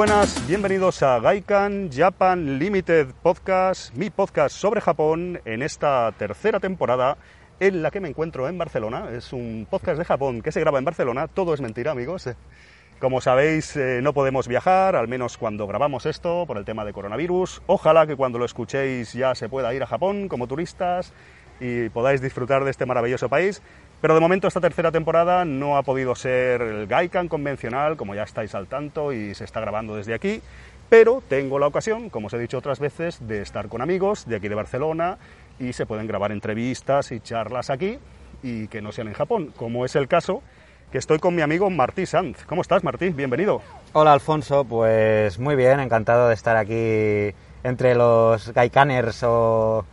Buenas, bienvenidos a Gaikan Japan Limited Podcast, mi podcast sobre Japón en esta tercera temporada en la que me encuentro en Barcelona. Es un podcast de Japón que se graba en Barcelona, todo es mentira amigos. Como sabéis, eh, no podemos viajar, al menos cuando grabamos esto, por el tema de coronavirus. Ojalá que cuando lo escuchéis ya se pueda ir a Japón como turistas y podáis disfrutar de este maravilloso país. Pero de momento esta tercera temporada no ha podido ser el Gaikan convencional, como ya estáis al tanto y se está grabando desde aquí. Pero tengo la ocasión, como os he dicho otras veces, de estar con amigos de aquí de Barcelona y se pueden grabar entrevistas y charlas aquí y que no sean en Japón, como es el caso que estoy con mi amigo Martí Sanz. ¿Cómo estás, Martí? Bienvenido. Hola, Alfonso. Pues muy bien, encantado de estar aquí entre los Gaikaners o...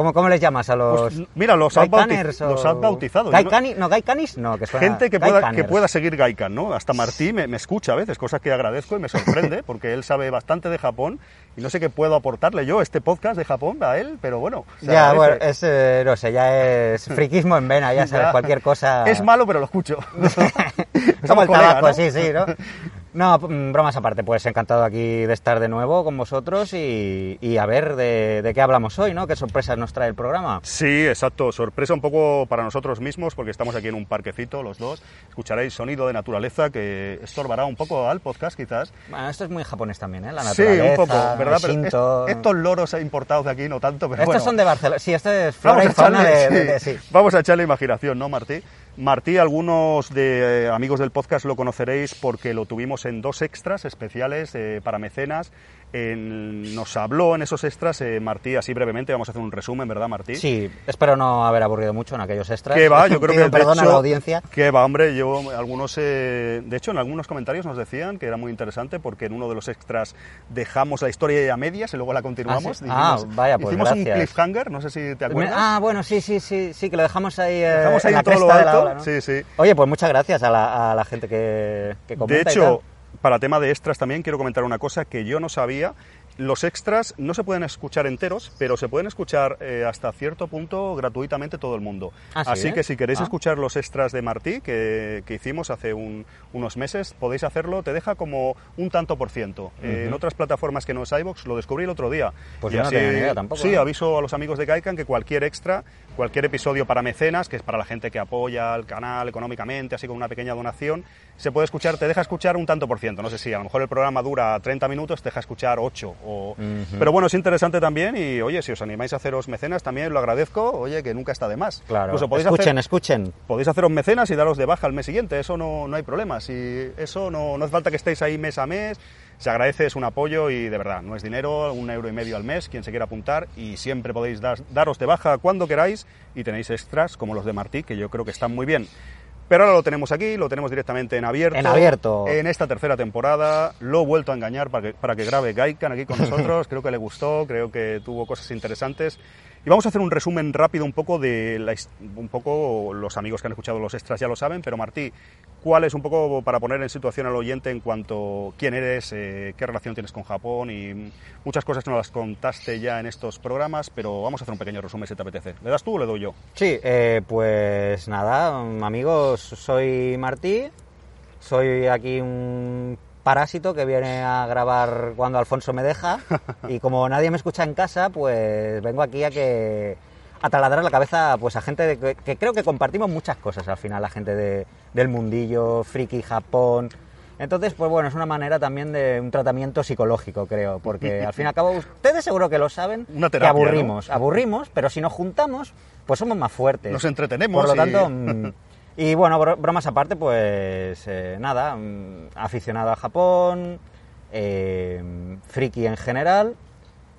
¿Cómo, ¿Cómo, les llamas a los...? Pues, mira, los has, bautiz o... los bautizado. ¿Gaikani? ¿No, Gaikanis? No, que suena... Gente que pueda, que pueda seguir Gaikan, ¿no? Hasta Martí me, me, escucha a veces, cosa que agradezco y me sorprende, porque él sabe bastante de Japón y no sé qué puedo aportarle yo este podcast de Japón a él, pero bueno. Ya, bueno, es, eh, no sé, ya es friquismo en vena, ya sabes, cualquier cosa... Es malo, pero lo escucho. Como el tabaco, ¿no? sí, sí, ¿no? No, bromas aparte, pues encantado aquí de estar de nuevo con vosotros y, y a ver de, de, qué hablamos hoy, ¿no? ¿Qué sorpresas nos trae el programa? Sí, exacto, sorpresa un poco para nosotros mismos porque estamos aquí en un parquecito los dos, escucharéis sonido de naturaleza que estorbará un poco al podcast quizás. Bueno, esto es muy japonés también, ¿eh? La naturaleza, Sí, un poco, ¿verdad? Pero es, estos loros importados de aquí no tanto, pero Estos bueno. son de Barcelona, sí, esto es flora y fauna de, sí. de, de, sí. Vamos a echarle imaginación, ¿no, Martí? Martí, algunos de eh, amigos del podcast lo conoceréis porque lo tuvimos en dos extras especiales eh, para mecenas. En, nos habló en esos extras eh, Martí, así brevemente, vamos a hacer un resumen, ¿verdad, Martí? Sí, espero no haber aburrido mucho en aquellos extras. Que va, yo creo que perdón hecho, a la audiencia. Que va, hombre, yo algunos, eh, de hecho, en algunos comentarios nos decían que era muy interesante porque en uno de los extras dejamos la historia a medias y luego la continuamos. Ah, sí? Dijimos, ah vaya, pues hicimos gracias. un cliffhanger, no sé si te acuerdas. Ah, bueno, sí, sí, sí, sí, que lo dejamos ahí, eh, dejamos ahí en, en todo lo alto. Ola, ¿no? Sí, sí. Oye, pues muchas gracias a la, a la gente que, que comenta. De hecho, para tema de extras también quiero comentar una cosa que yo no sabía. Los extras no se pueden escuchar enteros, pero se pueden escuchar eh, hasta cierto punto gratuitamente todo el mundo. ¿Ah, sí, Así eh? que si queréis ah. escuchar los extras de Martí que, que hicimos hace un, unos meses, podéis hacerlo. Te deja como un tanto por ciento. Uh -huh. eh, en otras plataformas que no es iVoox lo descubrí el otro día. Pues y yo así, no tenía ni idea tampoco. Sí, aviso a los amigos de Gaikan que cualquier extra, cualquier episodio para mecenas, que es para la gente que apoya el canal económicamente, así con una pequeña donación, se puede escuchar, te deja escuchar un tanto por ciento. No sé si a lo mejor el programa dura 30 minutos, te deja escuchar 8. O... Uh -huh. Pero bueno, es interesante también y oye, si os animáis a haceros mecenas también lo agradezco, oye, que nunca está de más. Claro, Incluso podéis escuchen, hacer, escuchen. Podéis haceros mecenas y daros de baja al mes siguiente, eso no, no hay problema. Si eso no, no hace falta que estéis ahí mes a mes, se agradece, es un apoyo y de verdad, no es dinero, un euro y medio al mes, quien se quiera apuntar y siempre podéis dar, daros de baja cuando queráis y tenéis extras como los de Martí, que yo creo que están muy bien. Pero ahora lo tenemos aquí, lo tenemos directamente en abierto. En abierto. En esta tercera temporada. Lo he vuelto a engañar para que, para que grabe Gaikan aquí con nosotros. creo que le gustó, creo que tuvo cosas interesantes. Y vamos a hacer un resumen rápido un poco de la, un poco los amigos que han escuchado los extras ya lo saben, pero Martí, ¿cuál es un poco para poner en situación al oyente en cuanto quién eres, eh, qué relación tienes con Japón y muchas cosas que nos las contaste ya en estos programas, pero vamos a hacer un pequeño resumen si te apetece. ¿Le das tú o le doy yo? Sí, eh, pues nada, amigos, soy Martí, soy aquí un parásito que viene a grabar cuando Alfonso me deja y como nadie me escucha en casa, pues vengo aquí a que a taladrar la cabeza pues a gente de, que, que, creo que compartimos muchas cosas al final, la gente de, del mundillo, friki, Japón. Entonces, pues bueno, es una manera también de un tratamiento psicológico, creo, porque al fin y al cabo ustedes seguro que lo saben, una terapia, que aburrimos, ¿no? aburrimos, pero si nos juntamos, pues somos más fuertes. Nos entretenemos. Por lo y... tanto, mm, Y bueno, bro- bromas aparte, pues eh, nada, mm, aficionado a Japón, eh, friki en general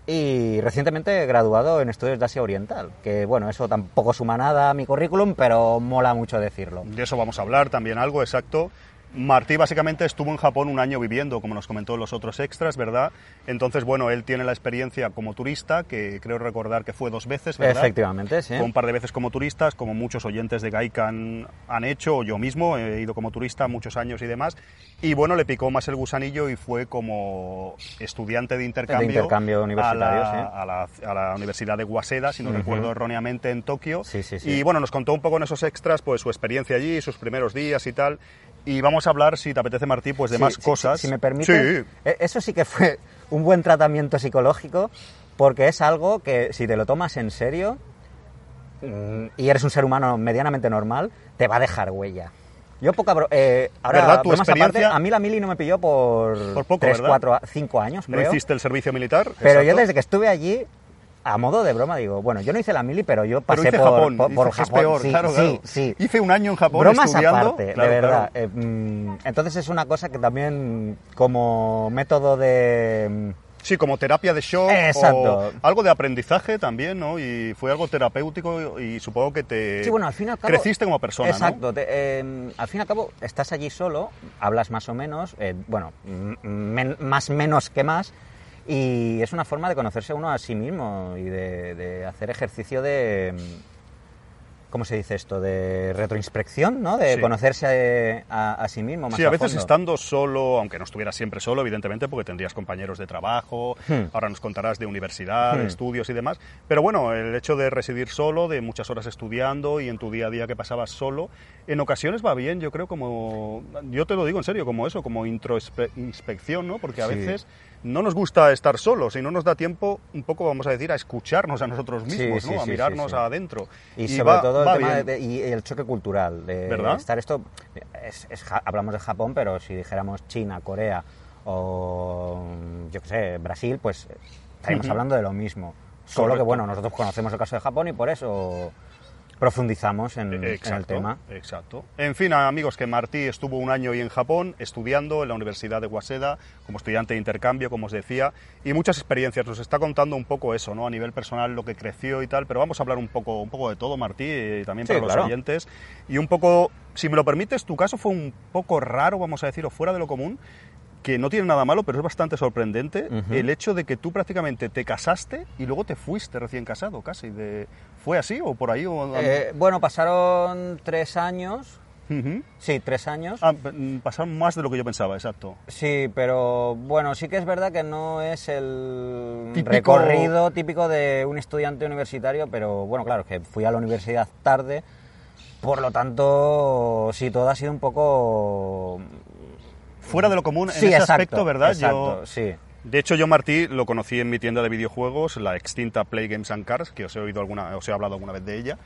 y recientemente graduado en estudios de Asia Oriental, que bueno, eso tampoco suma nada a mi currículum, pero mola mucho decirlo. De eso vamos a hablar también algo, exacto. Martí básicamente estuvo en Japón un año viviendo, como nos comentó en los otros extras, ¿verdad? Entonces, bueno, él tiene la experiencia como turista, que creo recordar que fue dos veces, ¿verdad? Efectivamente, sí. Fue un par de veces como turistas, como muchos oyentes de Gaikan han hecho, o yo mismo he ido como turista muchos años y demás. Y bueno, le picó más el gusanillo y fue como estudiante de intercambio, De intercambio universitario, a, la, sí. a, la, a la Universidad de Waseda, si no Ujú. recuerdo erróneamente, en Tokio. Sí, sí, sí. Y bueno, nos contó un poco en esos extras pues su experiencia allí, sus primeros días y tal. Y vamos a hablar, si te apetece, Martí, pues de Sí, más sí, cosas. Si, si me permite, Sí. eh, eso sí que fue un buen tratamiento psicológico, porque es algo que si te lo tomas en serio mm, y eres un ser humano medianamente normal, te va a dejar huella. Yo poca bro- eh, ahora, ¿Verdad? Tu experiencia- aparte, a mí la mili no me pilló por, Por poco, tres, ¿verdad? cuatro, a- cinco años, No hiciste el servicio militar. Pero yo desde que estuve allí, a modo de broma, digo, bueno, yo no hice la mili, pero yo Pero pasé hice por, Japón, por, por es peor, sí, claro, sí, claro. sí. Hice un año en Japón Bromas estudiando. aparte, Claro, de verdad. Eh, mm, entonces es una cosa que también como método de... mm, Sí, como terapia de shock Exacto. o algo de aprendizaje también, ¿no? Y fue algo terapéutico y supongo que te Sí, bueno, al fin y al cabo... creciste como persona, Exacto. ¿no? te- eh, al fin y al cabo, estás allí solo, hablas más o menos, eh, bueno, men- más menos que más, y es una forma de conocerse uno a sí mismo y de, de hacer ejercicio de... mm, ¿Cómo se dice esto? De retroinspección, ¿no? De Sí. conocerse a, a sí mismo más Sí, a veces fondo. estando solo, aunque no estuvieras siempre solo, evidentemente, porque tendrías compañeros de trabajo, Hmm. ahora nos contarás de universidad, Hmm. estudios y demás. Pero bueno, el hecho de residir solo, de muchas horas estudiando y en tu día a día que pasabas solo, en ocasiones va bien, yo creo, como. Yo te lo digo en serio, como eso, como introspección, ¿no? Porque a Sí. veces no nos gusta estar solos y no nos da tiempo, un poco, vamos a decir, a escucharnos a nosotros mismos, sí, ¿no? A sí, mirarnos sí. adentro. Y, sobre va- todo el tema de, y el choque cultural. De ¿Verdad? Estar esto, es- hablamos de Japón, pero si dijéramos China, Corea o yo qué sé, Brasil, pues estaríamos hablando de lo mismo. Solo Correcto. que bueno, nosotros conocemos el caso de Japón y por eso profundizamos en, en el tema. Exacto. En fin, amigos, que Martí estuvo un año ahí en Japón estudiando en la Universidad de Waseda como estudiante de intercambio, como os decía, y muchas experiencias. Nos está contando un poco eso, ¿no? A nivel personal, lo que creció y tal, pero vamos a hablar un poco, un poco de todo, Martí, y también Sí, para los oyentes. Y un poco, si me lo permites, tu caso fue un poco raro, vamos a decir, o fuera de lo común, que no tiene nada malo, pero es bastante sorprendente el hecho de que tú prácticamente te casaste y luego te fuiste recién casado, casi. De, ¿Fue así o por ahí? O, Eh, bueno, pasaron tres años. Sí, tres años. Ah, mm, pasaron más de lo que yo pensaba, exacto. Sí, pero bueno, sí que es verdad que no es el Típico- recorrido típico de un estudiante universitario, pero bueno, claro, que fui a la universidad tarde, por lo tanto, sí, todo ha sido un poco... Fuera de lo común en sí, ese exacto, aspecto, ¿verdad? Exacto, Yo, sí. de hecho, yo Martí lo conocí en mi tienda de videojuegos, la extinta Play Games and Cars, que os he oído alguna, os he hablado alguna vez de ella.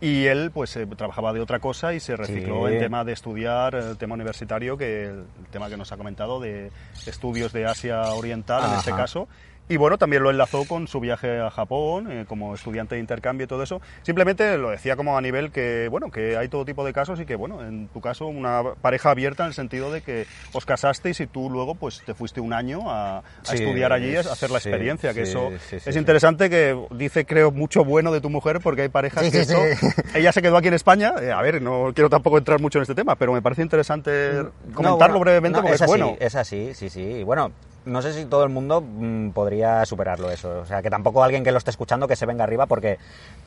Y él, pues, eh, trabajaba de otra cosa y se recicló Sí. en tema de estudiar, el tema universitario, que el tema que nos ha comentado de estudios de Asia Oriental, en este caso. Y bueno, también lo enlazó con su viaje a Japón, eh, como estudiante de intercambio y todo eso. Simplemente lo decía como a nivel que, bueno, que hay todo tipo de casos y que, bueno, en tu caso, una pareja abierta en el sentido de que os casasteis y tú luego, pues, te fuiste un año a, a Sí, estudiar allí, a hacer la sí, experiencia, que sí, eso es interesante, que dice, creo, mucho bueno de tu mujer, porque hay parejas que eso-. Ella se quedó aquí en España, eh, a ver, no quiero tampoco entrar mucho en este tema, pero me parece interesante No, comentarlo bueno, brevemente no, porque es es, así, bueno. Es así, sí, sí. Y Bueno, no sé si todo el mundo mm, podría superarlo eso. O sea, que tampoco alguien que lo esté escuchando que se venga arriba porque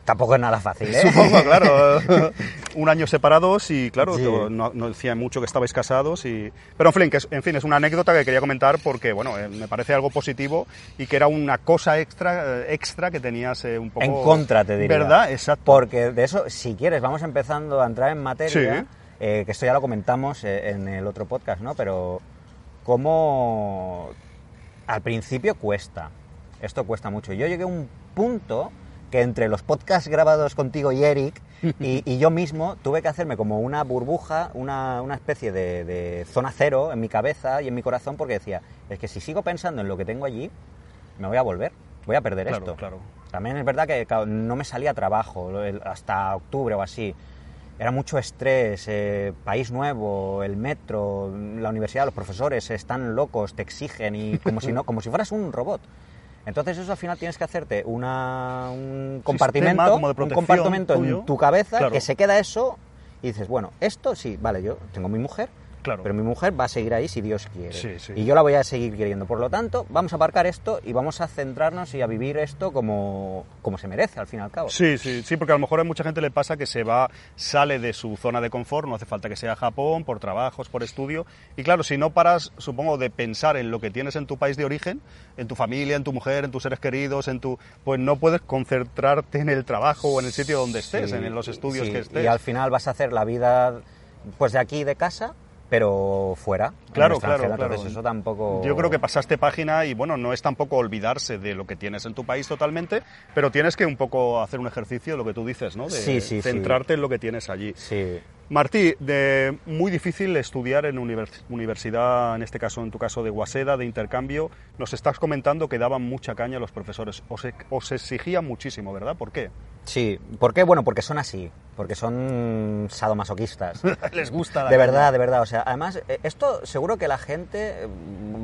tampoco es nada fácil, ¿eh? Supongo, claro. un año separados y, claro, Sí. no, no decía mucho que estabais casados. Y... Pero, en fin, que es, en fin, es una anécdota que quería comentar porque, bueno, eh, me parece algo positivo y que era una cosa extra, eh, extra que tenías eh, un poco... En contra, te diría. ¿Verdad? Exacto. Porque de eso, si quieres, vamos empezando a entrar en materia, Sí. eh, que esto ya lo comentamos en el otro podcast, ¿no? Pero cómo al principio cuesta, esto cuesta mucho. Yo llegué a un punto que entre los podcasts grabados contigo y Eric y, y yo mismo tuve que hacerme como una burbuja, una, una especie de, de zona cero en mi cabeza y en mi corazón porque decía, es que si sigo pensando en lo que tengo allí, me voy a volver, voy a perder Claro, esto. claro. También es verdad que no me salía trabajo hasta octubre o así. Era mucho estrés, eh, país nuevo, el metro, la universidad, los profesores están locos, te exigen y como si no, como si fueras un robot. Entonces eso al final tienes que hacerte una, un compartimento, un compartimento tuyo. en tu cabeza Claro. que se queda eso y dices, bueno, esto sí, vale, yo tengo mi mujer, Claro. pero mi mujer va a seguir ahí si Dios quiere. Sí, sí. Y yo la voy a seguir queriendo. Por lo tanto, vamos a aparcar esto y vamos a centrarnos y a vivir esto como, como se merece, al fin y al cabo. Sí, sí, sí, porque a lo mejor a mucha gente le pasa que se va, sale de su zona de confort, no hace falta que sea Japón, por trabajos, por estudio. Y claro, si no paras, supongo, de pensar en lo que tienes en tu país de origen, en tu familia, en tu mujer, en tus seres queridos, en tu. Pues no puedes concentrarte en el trabajo o en el sitio donde estés, Sí, en los estudios que estés. Y al final vas a hacer la vida pues de aquí de casa, pero fuera. Claro, claro, claro. Entonces eso tampoco... Yo creo que pasaste página y bueno, no es tampoco olvidarse de lo que tienes en tu país totalmente, pero tienes que un poco hacer un ejercicio, lo que tú dices, ¿no? De Sí, sí, sí. centrarte en lo que tienes allí. Sí. Martí, de, muy difícil estudiar en univers- universidad, en este caso, en tu caso de Waseda, de intercambio. Nos estás comentando que daban mucha caña a los profesores. Os, e- os exigían muchísimo, ¿verdad? ¿Por qué? Sí. ¿Por qué? Bueno, porque son así. Porque son sadomasoquistas. Les gusta la De caña. verdad, de verdad. O sea, además, eh, esto seguro que la gente, eh,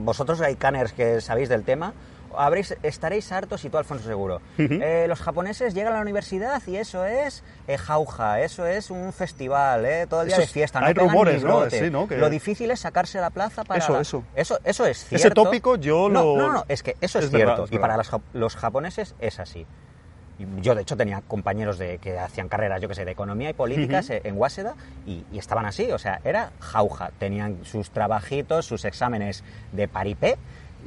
vosotros hay caners que sabéis del tema, habréis, estaréis hartos y tú, Alfonso, seguro. Eh, los japoneses llegan a la universidad y eso es eh, jauja, eso es un festival, eh, todo el día Eso de es- fiesta. no hay rumores, ¿no? Sí, ¿no? Que- Lo difícil es sacarse la plaza para... Eso, la- eso. Eso, eso es Ese cierto. tópico yo No, lo- No, no, es que eso es, Es verdad, cierto. es y para los, los japoneses es así. Yo, de hecho, tenía compañeros de, que hacían carreras, yo que sé, de economía y políticas eh, en Waseda y, y estaban así, o sea, era jauja. Tenían sus trabajitos, sus exámenes de paripé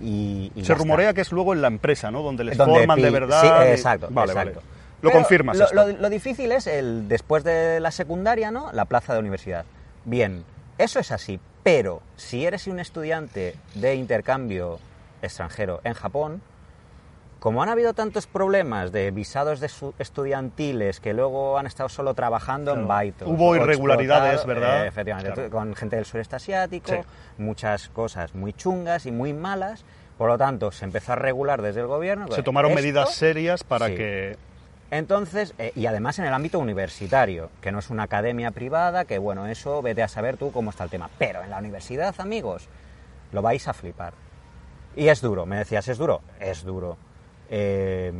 y, y Se rumorea está. que es luego en la empresa, ¿no? Donde les Donde forman de verdad. Sí, y- exacto. Vale, exacto. vale. Lo Pero confirmas Lo, esto. lo- lo difícil es el después de la secundaria, ¿no? La plaza de universidad. Bien, eso es así, pero si eres un estudiante de intercambio extranjero en Japón, como han habido tantos problemas de visados de estudiantiles que luego han estado solo trabajando en baitos. Hubo irregularidades, explotado, ¿verdad? eh, efectivamente, Claro. con gente del sureste asiático, Sí. muchas cosas muy chungas y muy malas. Por lo tanto, se empezó a regular desde el gobierno. Se tomaron Esto- medidas serias para sí. que. entonces, eh, y además en el ámbito universitario, que no es una academia privada, que bueno, eso vete a saber tú cómo está el tema. Pero en la universidad, amigos, lo vais a flipar. Y es duro, me decías, ¿es duro? Es duro. Eh,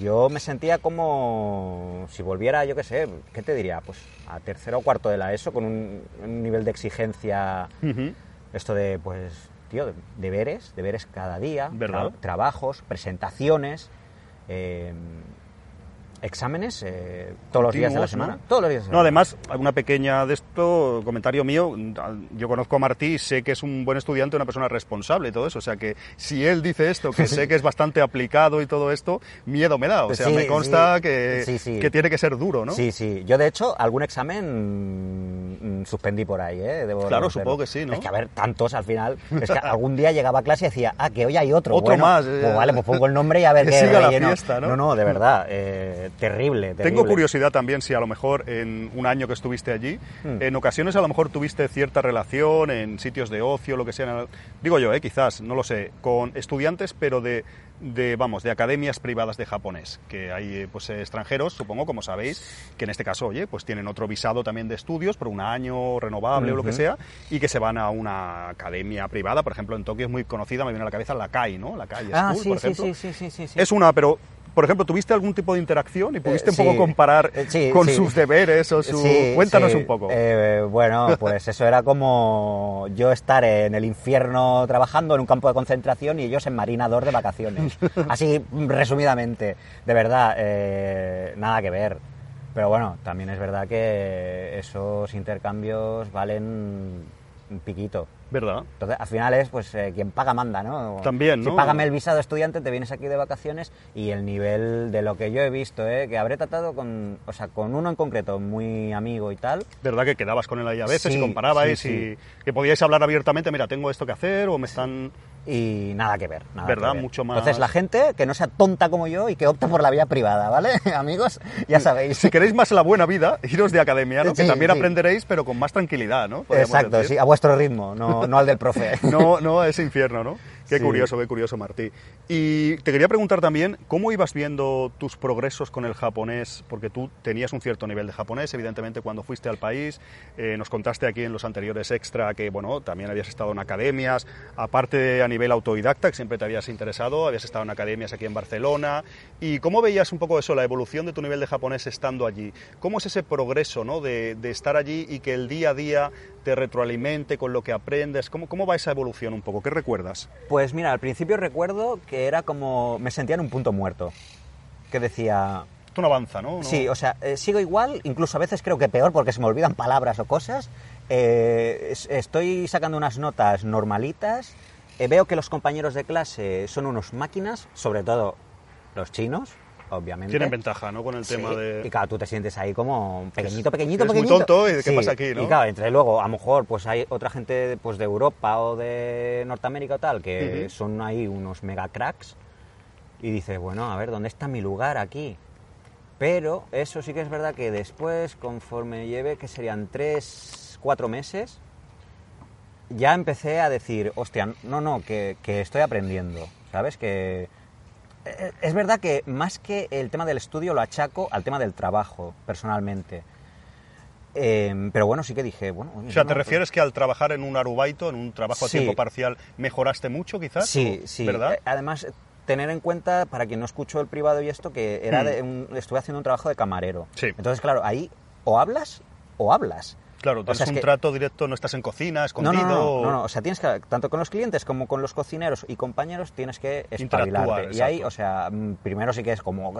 yo me sentía como si volviera, yo qué sé, ¿qué te diría? Pues a tercero o cuarto de la ESO, con un, un nivel de exigencia, esto de, pues, tío, de- deberes, deberes cada día, ¿Verdad? trabajos, presentaciones, eh, exámenes eh, todos los días de la ¿no? semana. Todos los días de la No, semana. además, una pequeña de esto, comentario mío, yo conozco a Martí y sé que es un buen estudiante, una persona responsable y todo eso, o sea que si él dice esto, que sé que es bastante aplicado y todo esto, miedo me da, o sea, Sí, me consta sí. que, Sí, que tiene que ser duro, ¿no? Sí, sí. Yo, de hecho, algún examen mm, suspendí por ahí, ¿eh? Debo Claro, supongo que sí, ¿no? Es que, a ver, tantos al final. Es que algún día llegaba a clase y decía, ah, que hoy hay otro. Otro Bueno, más, Pues eh. vale, pues pongo el nombre y a ver Que qué siga la fiesta, ¿no? No, no, de verdad. eh, terrible, terrible. Tengo curiosidad también si a lo mejor en un año que estuviste allí, Hmm. en ocasiones a lo mejor tuviste cierta relación en sitios de ocio, lo que sea, digo yo, eh, quizás, no lo sé, con estudiantes, pero de, de, vamos, de academias privadas de japonés, que hay eh, pues extranjeros, supongo, como sabéis, que en este caso, oye, pues tienen otro visado también de estudios por un año renovable o lo que sea, y que se van a una academia privada, por ejemplo, en Tokio es muy conocida, me viene a la cabeza la CAI, ¿no? La CAI Ah, School, sí, por ejemplo. sí, sí, sí, sí, sí. Es una, pero, por ejemplo, ¿tuviste algún tipo de interacción y pudiste Eh, un poco comparar Eh, sí, con sí. sus deberes o su... Sí, Cuéntanos un poco. Eh, bueno, pues eso era como yo estar en el infierno trabajando en un campo de concentración y ellos en marinador de vacaciones. Así, resumidamente. De verdad, eh, nada que ver. Pero bueno, también es verdad que esos intercambios valen piquito. ¿Verdad? Entonces, al final es, pues, eh, quien paga manda, ¿no? También, Si ¿no? págame el visado estudiante, te vienes aquí de vacaciones y el nivel de lo que yo he visto, ¿eh? Que habré tratado con, o sea, con uno en concreto, muy amigo y tal. ¿Verdad que quedabais con él ahí a veces Sí, y comparabais sí, y que podíais hablar abiertamente, mira, tengo esto que hacer o me están... y nada que ver. Nada ¿Verdad? que ver. Mucho más- Entonces, la gente que no sea tonta como yo y que opte por la vía privada, ¿vale? Amigos, ya sabéis. Si queréis más la buena vida, iros de academia, ¿no? que Sí, también sí. aprenderéis, pero con más tranquilidad, ¿no? Podríamos Exacto, decir. sí, a vuestro ritmo, no, no al del profe. No, no a ese infierno, ¿no? Qué Sí. curioso, qué curioso, Martí. Y te quería preguntar también, ¿cómo ibas viendo tus progresos con el japonés? Porque tú tenías un cierto nivel de japonés, evidentemente, cuando fuiste al país. Eh, nos contaste aquí en los anteriores extra que, bueno, también habías estado en academias, aparte de a nivel autodidacta, que siempre te habías interesado, habías estado en academias aquí en Barcelona. ¿Y cómo veías un poco eso, la evolución de tu nivel de japonés estando allí? ¿Cómo es ese progreso, ¿no? De, de estar allí y que el día a día te retroalimente con lo que aprendes. ¿Cómo, ¿Cómo va esa evolución un poco? ¿Qué recuerdas? Pues mira, al principio recuerdo que era como. me sentía en un punto muerto. Que decía. Esto no avanza, ¿no? No- Sí, o sea, eh, sigo igual, incluso a veces creo que peor porque se me olvidan palabras o cosas. Eh, es- estoy sacando unas notas normalitas. eh, veo que los compañeros de clase son unos máquinas, sobre todo los chinos, obviamente. Tienen ventaja, ¿no? Con el Sí, tema de... Y claro, tú te sientes ahí como pequeñito, pequeñito, muy pequeñito. tonto, ¿y qué pasa aquí, no? Y claro, entre luego, a lo mejor, pues hay otra gente pues de Europa o de Norteamérica o tal, que son ahí unos mega cracks. Y dices, bueno, a ver, ¿dónde está mi lugar aquí? Pero eso sí que es verdad que después, conforme lleve, que serían tres, cuatro meses, ya empecé a decir, hostia, no, no, que, que estoy aprendiendo, ¿sabes? Que eh, es verdad que más que el tema del estudio lo achaco al tema del trabajo, personalmente. Eh, pero bueno, sí que dije, bueno... oye, O sea, no, ¿te pues- refieres que al trabajar en un arubaito, en un trabajo a tiempo parcial, mejoraste mucho quizás? Sí, ¿O- sí. ¿Verdad? Eh, Además, tener en cuenta, para quien no escuchó el privado y esto, que era Hmm. de un- estuve haciendo un trabajo de camarero. Sí. Entonces, claro, ahí o hablas o hablas. Claro, O tienes sea, es un que- trato directo, no estás en cocina, escondido... no, no, o- no, no, o sea, tienes que, tanto con los clientes como con los cocineros y compañeros, tienes que espabilarte. Y ahí, o sea, mm, primero sí que es como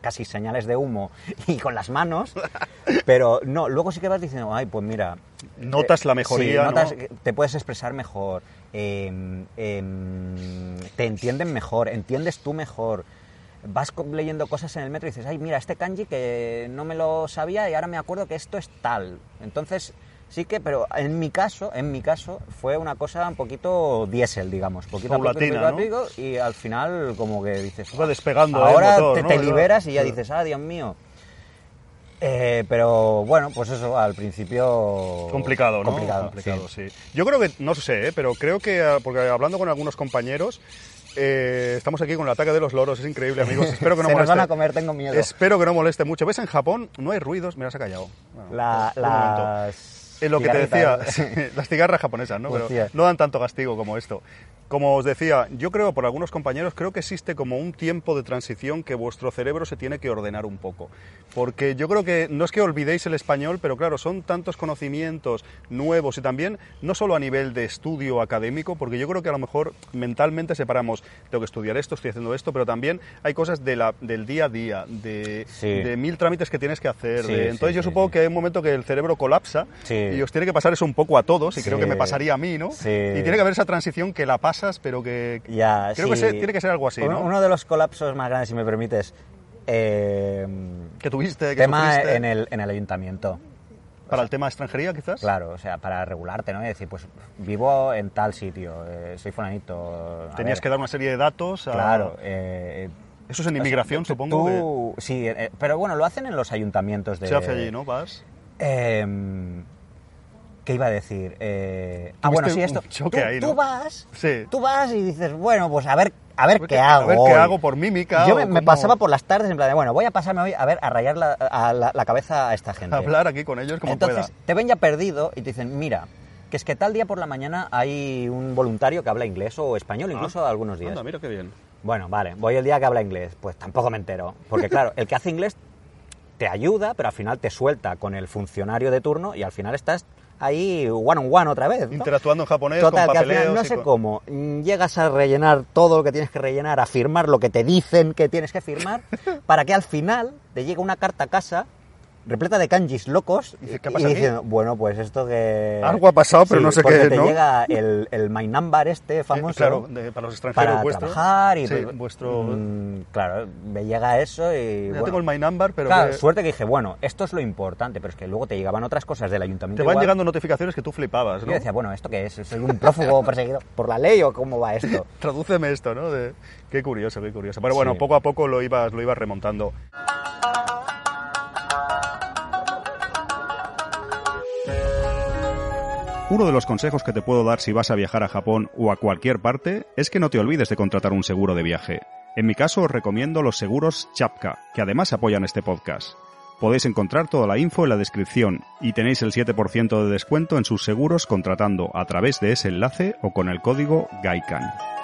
casi señales de humo y con las manos, pero no, luego sí que vas diciendo, ay, pues mira... Notas la sí, mejoría, notas te puedes expresar mejor, em, em, te entienden mejor, entiendes tú mejor. Vas leyendo cosas en el metro y dices, ay, mira, este kanji que no me lo sabía y ahora me acuerdo que esto es tal. Entonces, sí que, pero en mi caso, en mi caso, fue una cosa un poquito diésel, digamos. Poquito Paulatina, poquito a poquito, y al final como que dices... Va despegando, ¿eh, Ahora el motor, te, ¿no? te ¿Verdad? liberas y ya dices, ah, Dios mío. Eh, pero bueno, pues eso, al principio... Complicado, ¿no? Complicado, Complicado, sí. sí. Yo creo que, no sé, ¿eh? pero creo que, ah, porque hablando con algunos compañeros, eh, estamos aquí con el ataque de los loros, es increíble, amigos. Espero que no Se nos moleste. van a comer, tengo miedo. Espero que no moleste mucho. ¿Ves? En Japón no hay ruidos. Mira, se ha callado. Bueno, La- las... Es lo que te decía, sí, las cigarras japonesas, ¿no? Pero no dan tanto castigo como esto. Como os decía, yo creo, por algunos compañeros, creo que existe como un tiempo de transición que vuestro cerebro se tiene que ordenar un poco. Porque yo creo que no es que olvidéis el español, pero claro, son tantos conocimientos nuevos y también no solo a nivel de estudio académico, porque yo creo que a lo mejor mentalmente separamos, tengo que estudiar esto, estoy haciendo esto, pero también hay cosas de la, del día a día, de, Sí. de mil trámites que tienes que hacer. Sí, de- sí, entonces yo sí, supongo sí. que hay un momento que el cerebro colapsa y os tiene que pasar eso un poco a todos, y creo que me pasaría a mí, ¿no? Y tiene que haber esa transición que la pero que... Ya, creo sí. que se- tiene que ser algo así, Uno, ¿no? uno de los colapsos más grandes, si me permites, eh, Que tuviste, que tema sufriste. en el, en el ayuntamiento. Para el tema de extranjería, quizás. Claro, o sea, para regularte, ¿no? Y decir, pues vivo en tal sitio, eh, soy fulanito. Tenías ver, que dar una serie de datos. a- Claro. eh, Eso es en inmigración, supongo. que tú, sí, eh, pero bueno, lo hacen en los ayuntamientos de... se hace allí, ¿no? Vas. Em, ¿Qué iba a decir? Eh, ah, bueno, sí, esto. tú, ahí, ¿no? tú vas, Sí. tú vas y dices, bueno, pues a ver, a ver A ver qué qué- a hago. ver qué hago por mímica Yo me, pasaba por las tardes en plan de, bueno, voy a pasarme hoy a ver, a rayar la, a la- la cabeza a esta gente. Hablar aquí con ellos como Entonces, pueda. te ven ya perdido y te dicen, mira, que es que tal día por la mañana hay un voluntario que habla inglés o español, incluso algunos días. Ah. Anda, mira qué bien. Bueno, vale, voy el día que habla inglés. Pues tampoco me entero. Porque claro, el que hace inglés te ayuda, pero al final te suelta con el funcionario de turno y al final estás ahí one on one otra vez. ¿no? Interactuando en japonés Total, con que al final no sé cómo. mm, Llegas a rellenar todo lo que tienes que rellenar, a firmar lo que te dicen que tienes que firmar, para que al final te llegue una carta a casa repleta de kanjis locos. Dice, ¿qué y pasa aquí? diciendo, bueno, pues esto que... Algo ha pasado, pero no sé porque qué, te ¿no? llega el, el My Number este famoso. Eh, claro, de- para los extranjeros para vuestro. trabajar y Sí, pues, vuestro... mm, claro, me llega eso y... ya bueno, tengo el My Number, pero claro, que- suerte que dije, bueno, esto es lo importante, pero es que luego te llegaban otras cosas del ayuntamiento. te van igual. llegando notificaciones que tú flipabas, Yo ¿no? decía, bueno, ¿esto qué es? ¿Soy un prófugo perseguido por la ley o cómo va esto? Tradúceme esto, ¿no? De- Qué curioso, qué curioso. Pero bueno, Sí. poco a poco lo ibas, lo ibas remontando. Uno de los consejos que te puedo dar si vas a viajar a Japón o a cualquier parte es que no te olvides de contratar un seguro de viaje. En mi caso os recomiendo los seguros Chapka, que además apoyan este podcast. Podéis encontrar toda la info en la descripción y tenéis el 7% de descuento en sus seguros contratando a través de ese enlace o con el código GAIKAN.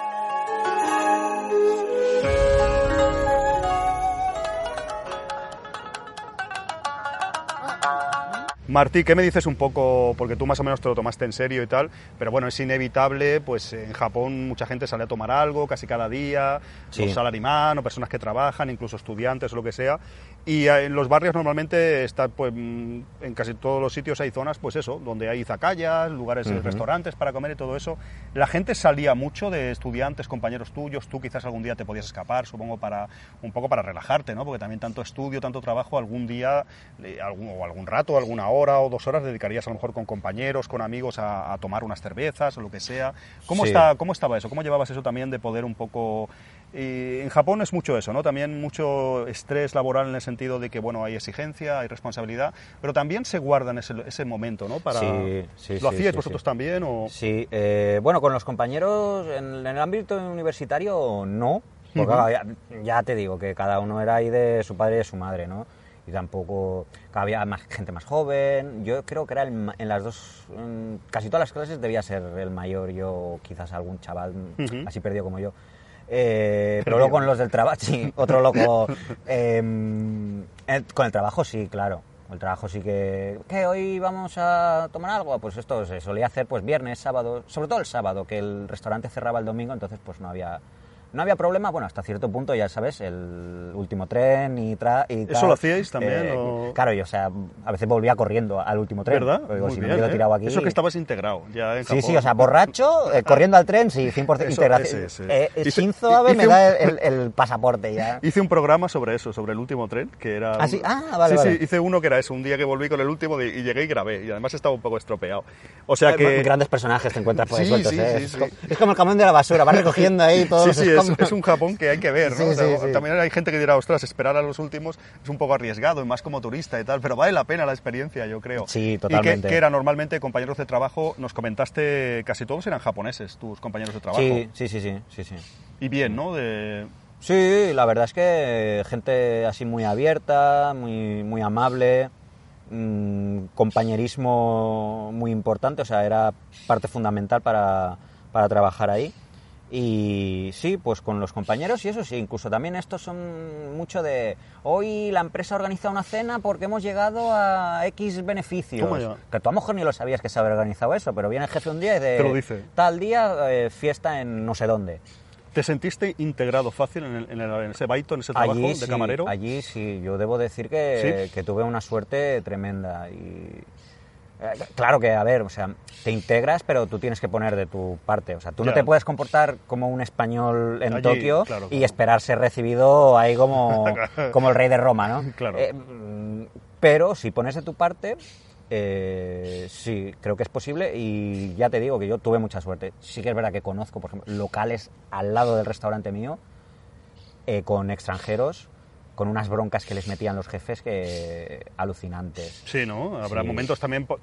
Martí, ¿qué me dices un poco? Porque tú más o menos te lo tomaste en serio y tal, pero bueno, es inevitable, pues en Japón mucha gente sale a tomar algo casi cada día, Sí. los salarimán o personas que trabajan, incluso estudiantes o lo que sea, y en los barrios normalmente está, pues mm, en casi todos los sitios hay zonas, pues eso, donde hay zacayas, lugares, eh, Ujú. restaurantes para comer y todo eso. La gente salía mucho de estudiantes, compañeros tuyos, tú quizás algún día te podías escapar, supongo, para un poco para relajarte, ¿no? Porque también tanto estudio, tanto trabajo, algún día, eh, algún, o algún rato, alguna hora o dos horas dedicarías a lo mejor con compañeros, con amigos a, a tomar unas cervezas o lo que sea. ¿Cómo, Sí. está, ¿Cómo estaba eso? ¿Cómo llevabas eso también de poder un poco... eh, en Japón es mucho eso, ¿no? También mucho estrés laboral en el sentido de que, bueno, hay exigencia, hay responsabilidad, pero también se guardan ese, ese momento, ¿no? Para... Sí, sí, ¿Lo hacíais sí, vosotros también o...? Sí, eh, bueno, con los compañeros en, en el ámbito universitario no, porque Ujú. claro, ya, ya te digo que cada uno era ahí de su padre y de su madre, ¿no? Y tampoco había más gente más joven. Yo creo que era el en las dos, en casi todas las clases debía ser el mayor, yo quizás algún chaval Ujú. así perdido como yo. Eh, pero luego con los del trabajo, sí, otro loco. em, eh, con el trabajo sí, claro. El trabajo sí que... ¿Qué? ¿Hoy vamos a tomar algo? Pues esto se solía hacer pues viernes, sábado, sobre todo el sábado, que el restaurante cerraba el domingo, entonces pues no había... No había problema, bueno, hasta cierto punto, ya sabes, el último tren y, tra y ¿Eso lo hacíais también, o? Claro, yo, o sea, a veces volvía corriendo al último tren. ¿Verdad? Digo, Muy si bien, me quedo ¿eh? tirado aquí... Eso que estabas integrado ya en Sí, Japón. sí, o sea, borracho, eh, corriendo al tren, sí, 100% Eso, integración. Eh, Shinzo Abe hice me un- da el, el pasaporte ya. Hice un programa sobre eso, sobre el último tren, que era... ¿Ah, sí? Ah, vale, Sí, vale. sí, hice uno que era eso, un día que volví con el último de- y llegué y grabé, y además estaba un poco estropeado. O sea Eh, que... Grandes personajes te encuentras por ahí Sí, sueltos, sí, ¿eh? sí, es, sí. co- es como el camión de la basura, vas recogiendo ahí todos Sí, los sí, es, un Japón que hay que ver, ¿no? Sí, O sea, sí, sí. También hay gente que dirá, ostras, esperar a los últimos es un poco arriesgado, y más como turista y tal, pero vale la pena la experiencia, yo creo. Sí, Y totalmente. que, que era normalmente compañeros de trabajo, nos comentaste, casi todos eran japoneses, tus compañeros de trabajo. Sí, sí, sí, sí, sí, sí. Y bien, ¿no? De... Sí, la verdad es que gente así muy abierta, muy, muy amable, mm, compañerismo muy importante, o sea, era parte fundamental para, para trabajar ahí. Y sí, pues con los compañeros y eso sí, incluso también estos son mucho de hoy la empresa organiza una cena porque hemos llegado a X beneficios. Que tú a lo mejor ni lo sabías que se había organizado eso, pero viene el jefe un día y de Te lo dice. tal día eh, fiesta en no sé dónde. ¿Te sentiste integrado fácil en, el- en el- en ese baito, en ese trabajo Allí de sí, camarero? allí sí, yo debo decir que, ¿Sí? que tuve una suerte tremenda. Y, eh, claro que, a ver, o sea, te integras, pero tú tienes que poner de tu parte. O sea, tú no te puedes comportar como un español en Allí, Tokio claro, y esperar ser recibido ahí como, como el rey de Roma, ¿no? Claro. Eh, mm, pero si pones de tu parte, eh, sí, creo que es posible y ya te digo que yo tuve mucha suerte. Sí que es verdad que conozco, por ejemplo, locales al lado del restaurante mío eh, con extranjeros, con unas broncas que les metían los jefes que alucinantes. Sí, ¿no? Habrá Sí. momentos también por,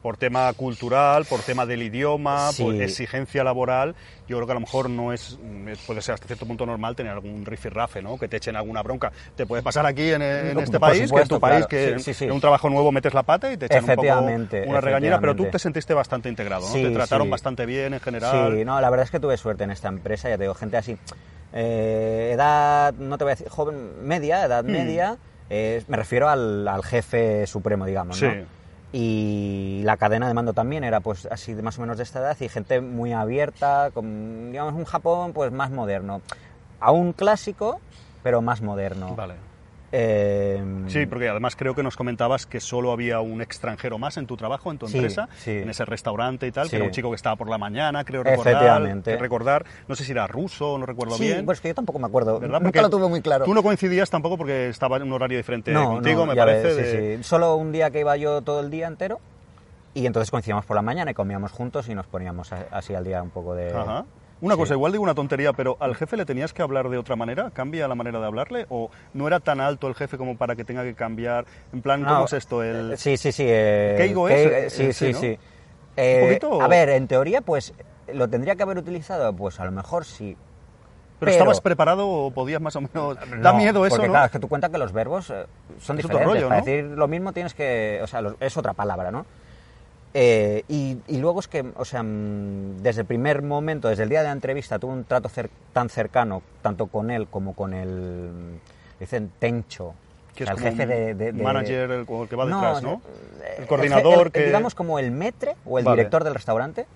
por tema cultural, por tema del idioma, Sí. por exigencia laboral. Yo creo que a lo mejor no es, puede ser hasta cierto punto normal tener algún rifirrafe, ¿no? Que te echen alguna bronca. Te puede pasar aquí en, en No, este país, que en supuesto, tu país, claro. que Sí, en un trabajo nuevo metes la pata y te echan un poco una regañina, pero tú te sentiste bastante integrado, ¿no? Te trataron bastante bien en general. Sí, no, la verdad es que tuve suerte en esta empresa, ya te digo, gente así, eh, edad, no te voy a decir, joven, media, edad Hmm. media, eh, me refiero al, al jefe supremo, digamos, ¿no? Y la cadena de mando también era pues así de más o menos de esta edad y gente muy abierta, con, digamos, un Japón pues más moderno. Aún clásico, pero más moderno. Vale. Eh, Sí, porque además creo que nos comentabas que solo había un extranjero más en tu trabajo, en tu Sí, empresa, sí. en ese restaurante y tal, Sí. que era un chico que estaba por la mañana, creo recordar. Recordar, no sé si era ruso, no recuerdo sí, bien. pues que yo tampoco me acuerdo. ¿verdad? Nunca Porque lo tuve muy claro. Tú no coincidías tampoco porque estaba en un horario diferente no, contigo, no, me parece. ves, sí, de- sí. Solo un día que iba yo todo el día entero y entonces coincidíamos por la mañana y comíamos juntos y nos poníamos así al día un poco de... Ajá. Una Sí. cosa, igual digo una tontería, pero ¿al jefe le tenías que hablar de otra manera? ¿Cambia la manera de hablarle? ¿O no era tan alto el jefe como para que tenga que cambiar? En plan, No, ¿cómo es esto? El... eh, Sí, sí, sí. eh, Keigo es, eh, sí, sí, sí. Eh, poquito? A ver, en teoría, pues lo tendría que haber utilizado, pues a lo mejor sí. ¿Pero, estabas preparado o podías más o menos...? Da No, miedo eso, porque ¿no? claro, es que tú cuentas que los verbos son Es otro diferentes. rollo, Para decir lo mismo tienes que... O sea, es otra palabra, ¿no? Eh, y, y luego es que, o sea, mm, desde el primer momento, desde el día de la entrevista, tuve un trato cer- tan cercano, tanto con él como con el, dicen, Tencho, Que o sea, es el jefe de, de- de- manager, el, el que va detrás, ¿no? sea, El eh, coordinador el- que... Digamos como el metre o el Vale. director del restaurante.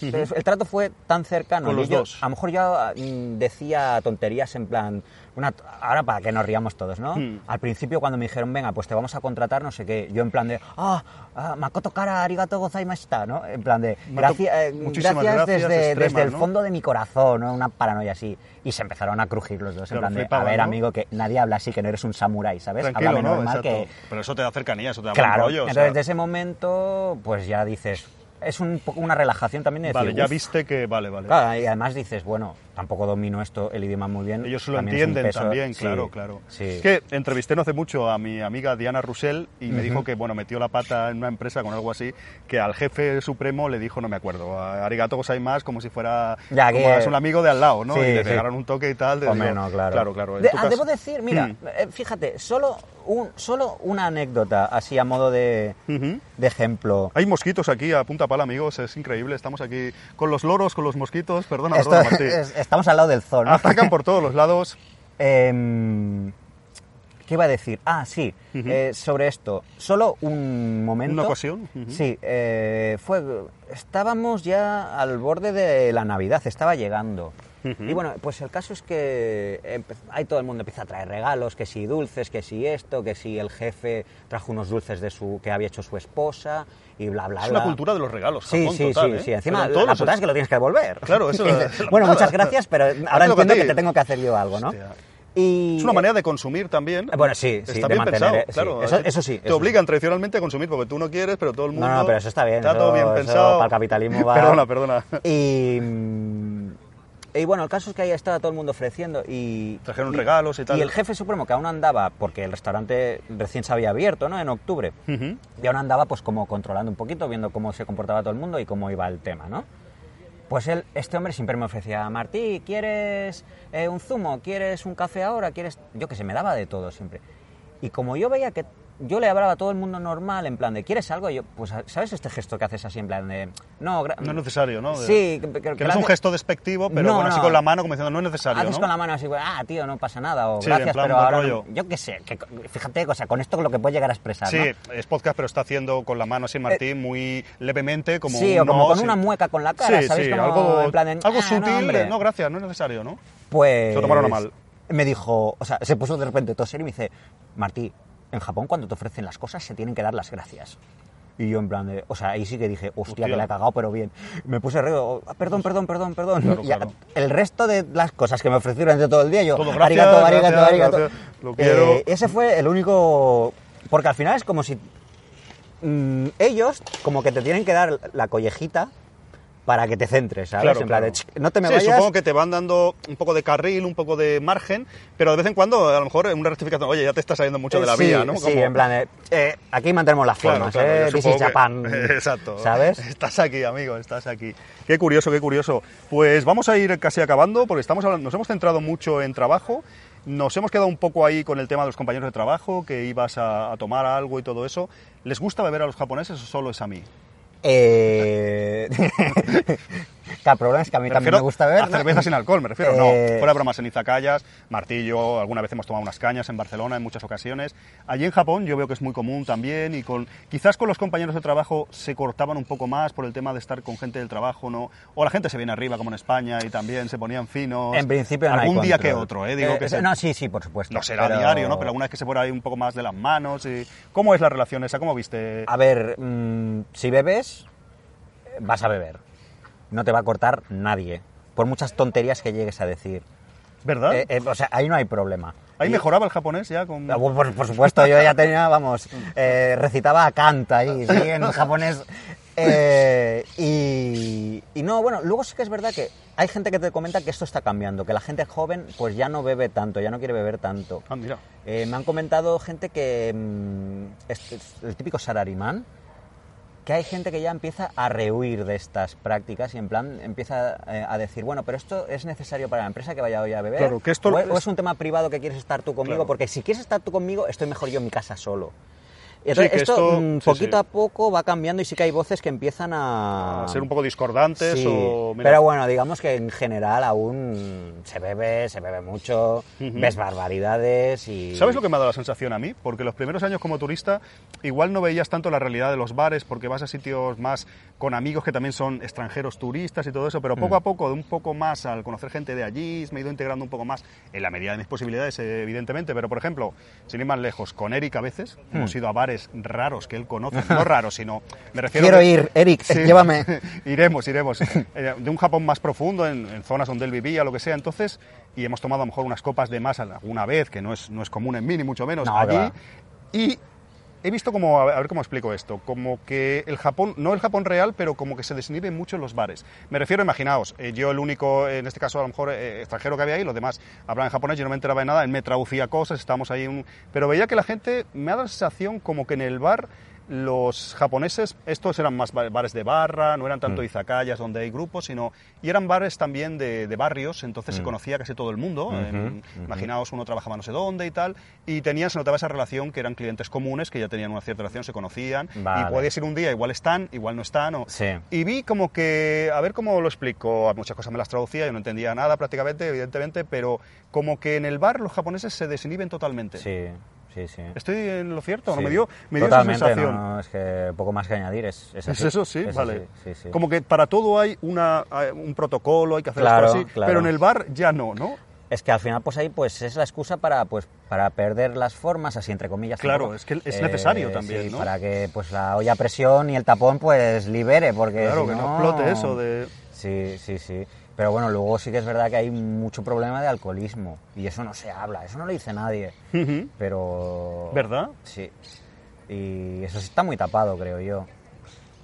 Entonces, el trato fue tan cercano. Con los yo- dos. A lo mejor yo mm, decía tonterías en plan... Una, ahora para que nos riamos todos, ¿no? Hmm. Al principio cuando me dijeron, venga, pues te vamos a contratar, no sé qué, yo en plan de, ah, ah Makoto Kara arigato gozaimashita, ¿no? En plan de, gracias, eh, gracias, gracias desde, desde el ¿no? fondo de mi corazón, ¿no? Una paranoia así. Y se empezaron a crujir los dos, en plan de, a ver, ¿no? amigo, que nadie habla así, que no eres un samurái, ¿sabes? Tranquilo, Háblame ¿no? normal Exacto. que... Pero eso te da cercanía, eso te da Claro, rollo. o entonces sea, de ese momento, pues ya dices, es un poco una relajación también de decir, Vale, ya viste que... Vale, vale. Claro, y además dices, bueno, tampoco domino esto, el idioma muy bien. Ellos lo también entienden peso". también, Sí, claro, claro. Sí. Es que entrevisté no hace mucho a mi amiga Diana Roussel y me Ujú. dijo que, bueno, metió la pata en una empresa con algo así, que al jefe supremo le dijo, no me acuerdo, a arigato más como si fuera Ya, como que- es un amigo de al lado, ¿no? Sí, y le pegaron un toque y tal. de- Hombre, digo, no, claro. Claro, claro. De- ah, caso- debo decir, mira, Mm. eh, fíjate, solo, un, solo una anécdota, así a modo de, Ujú. de ejemplo. Hay mosquitos aquí a punta pala, amigos, es increíble. Estamos aquí con los loros, con los mosquitos. Perdona, Esto perdona, Martí. es- estamos al lado del zoo, ¿no? Atacan por todos los lados. Em, ¿Qué iba a decir? Ah, sí, eh, sobre esto. Solo un momento. ¿Una ocasión? Sí, eh, fue, estábamos ya al borde de la Navidad, estaba llegando. Ujú. Y bueno, pues el caso es que ahí todo el mundo empieza a traer regalos, que si dulces, que si esto, que si el jefe trajo unos dulces de su que había hecho su esposa y bla, bla, Es bla. una cultura de los regalos, Sí, Japón, sí, total, sí, ¿eh? sí. Encima, Pero la putada es que lo tienes que devolver. Claro, eso es la bueno, muchas gracias, pero ahora entiendo ti. que te tengo que hacer yo algo, ¿no? Hostia. Y, Es una manera de consumir también. Eh, bueno, sí, sí, Está de bien mantener, pensado, eh, sí. claro. Eso- eso sí, Te eso obligan tradicionalmente a consumir porque tú no quieres, pero todo el mundo. No, no, pero eso está bien. Está eso- todo bien pensado. Para el capitalismo va. Perdona, perdona. Y, y bueno, el caso es que ahí estaba todo el mundo ofreciendo y... Trajeron y- regalos y tal. Y el jefe supremo, que aún andaba, porque el restaurante recién se había abierto, ¿no? En octubre. Ujú. Y aún andaba pues como controlando un poquito, viendo cómo se comportaba todo el mundo y cómo iba el tema, ¿no? Pues él, este hombre siempre me ofrecía, Martí, ¿quieres eh, un zumo? ¿Quieres un café ahora? ¿Quieres...? Yo que se me daba de todo siempre. Y como yo veía que yo le hablaba a todo el mundo normal, en plan de, ¿quieres algo? Y yo, pues, ¿sabes este gesto que haces así, en plan de, no, No es necesario, ¿no? De- Sí, que, Que no es un gesto despectivo, pero No, bueno, así no. con la mano, como diciendo, no es necesario. Haces ¿no? con la mano así, ah, tío, no pasa nada, o Sí, en gracias, plan pero ahora... rollo. yo qué sé, que, fíjate, o sea, con esto lo que puedes llegar a expresar, Sí, es podcast, pero está haciendo con la mano así Martín muy levemente, como sí, o como con sí. una mueca con la cara, Sí, ¿sabes? Como algo, en plan de, algo "Ah, sutil, hombre". no, gracias, no es necesario, ¿no? Pues... Se lo tomaron a mal. Me dijo, o sea, se puso de repente todo serio y me dice, Martí, en Japón cuando te ofrecen las cosas se tienen que dar las gracias. Y yo en plan de, o sea, ahí sí que dije, hostia, Hostia. que la he cagado, pero bien. Me puse re, oh, perdón, perdón, perdón, perdón. Claro, claro. El resto de las cosas que me ofrecieron durante todo el día, yo, Todo, gracias, arigato, arigato, arigato. gracias, lo quiero. Eh, ese fue el único, porque al final es como si mm, ellos como que te tienen que dar la collejita para que te centres, ¿sabes? Claro, en plan de, claro. "Ch, no te me sí, vayas. supongo que te van dando un poco de carril, un poco de margen, pero de vez en cuando, a lo mejor, una rectificación, oye, ya te está saliendo mucho de la Eh, sí, vía, ¿no? Sí, en plan, de, eh, aquí mantenemos las formas, claro, ¿eh? This que- Japan. Exacto. ¿Sabes? Estás aquí, amigo, estás aquí. Qué curioso, qué curioso. Pues vamos a ir casi acabando, porque estamos hablando- nos hemos centrado mucho en trabajo. Nos hemos quedado un poco ahí con el tema de los compañeros de trabajo, que ibas a, a tomar algo y todo eso. ¿Les gusta beber a los japoneses o solo es a mí? Eh, Claro, el problema es que a mí Me también me gusta beber. a ¿no? cerveza sin alcohol, me refiero. Eh, No, fuera bromas en Izacayas, Martillo, alguna vez hemos tomado unas cañas en Barcelona en muchas ocasiones. Allí en Japón yo veo que es muy común también y con quizás con los compañeros de trabajo se cortaban un poco más por el tema de estar con gente del trabajo, ¿no? O la gente se viene arriba como en España y también se ponían finos. En principio no hay Algún día que otro, ¿eh? Digo Eh, que se- No, sí, sí, por supuesto. no será pero- diario, ¿no? Pero alguna vez que se fuera ahí un poco más de las manos. Y... ¿Cómo es la relación esa? ¿Cómo viste? A ver, mm, si bebes, vas a beber. No te va a cortar nadie. Por muchas tonterías que llegues a decir. ¿Verdad? Eh, eh, o sea, ahí no hay problema. ahí Y- mejoraba el japonés ya con... Ah, Por, por supuesto, yo ya tenía, vamos, eh, recitaba a Kant ahí, sí, en japonés. Eh, y, y no, bueno, luego sí que es verdad que hay gente que te comenta que esto está cambiando, que la gente joven pues ya no bebe tanto, ya no quiere beber tanto. Ah, mira. Me han comentado gente que mm, es, es el típico salarimán, que hay gente que ya empieza a rehuir de estas prácticas y en plan empieza eh, a decir, bueno, pero esto es necesario para la empresa que vaya hoy a beber. Claro, que esto o, es, es- o es un tema privado que quieres estar tú conmigo, Claro. porque si quieres estar tú conmigo, estoy mejor yo en mi casa solo. Sí, entonces que esto, esto- mm, sí, poquito sí. a poco va cambiando y sí que hay voces que empiezan a... A ser un poco discordantes Sí, o... mira, pero bueno, digamos que en general aún se bebe, se bebe mucho, Ujú. ves barbaridades y... ¿Sabes lo que me ha dado la sensación a mí? Porque los primeros años como turista igual no veías tanto la realidad de los bares porque vas a sitios más con amigos que también son extranjeros turistas y todo eso, pero Mm. poco a poco, de un poco más al conocer gente de allí, me he ido integrando un poco más en la medida de mis posibilidades, evidentemente, pero por ejemplo, sin ir más lejos, con Eric a veces Mm. hemos ido a bares raros que él conoce, no raros, sino me refiero... Quiero que- ir, Eric, Sí. llévame. iremos, iremos. Eh, De un Japón más profundo, en, en zonas donde él vivía, lo que sea. Entonces, y hemos tomado a lo mejor unas copas de más alguna vez, que no es, no es común en mí, ni mucho menos, No, allí. Y he visto como, a ver, cómo explico esto, como que el Japón, no el Japón real, pero como que se desinhibe mucho en los bares. Me refiero, imaginaos, eh, yo el único, en este caso a lo mejor eh, extranjero que había ahí, los demás hablaban japonés, yo no me enteraba de nada, él me traducía cosas, estábamos ahí, un- pero veía que la gente, me ha dado la sensación como que en el bar los japoneses, estos eran más ba- bares de barra, no eran tanto izakayas donde hay grupos, sino, y eran bares también de, de barrios, entonces se conocía casi todo el mundo, imaginaos uno trabajaba no sé dónde y tal, y tenían, se notaba esa relación que eran clientes comunes, que ya tenían una cierta relación, se conocían, Vale. y podías ir un día, igual están, igual no están, o- Sí. y vi como que, a ver cómo lo explico, muchas cosas me las traducía, yo no entendía nada prácticamente, evidentemente, pero como que en el bar los japoneses se desinhiben totalmente. Sí, sí, sí. ¿Estoy en lo cierto? ¿No me dio, me dio esa sensación? no, no, es que poco más que añadir, es, es ¿Es así. eso? Sí, Es vale. así, sí, sí. Como que para todo hay una, un protocolo, hay que hacer Claro, así, claro. pero en el bar ya no, ¿no? Es que al final, pues ahí, pues es la excusa para, pues, para perder las formas, así entre comillas. Claro, tampoco. es que es necesario también, sí, ¿no? Para que, pues, la olla a presión y el tapón, pues, libere, porque Claro, si que no explote eso de... Sí, sí, sí. Pero bueno, luego sí que es verdad que hay mucho problema de alcoholismo y eso no se habla, eso no lo dice nadie. Pero... ¿Verdad? Sí. Y eso sí está muy tapado, creo yo.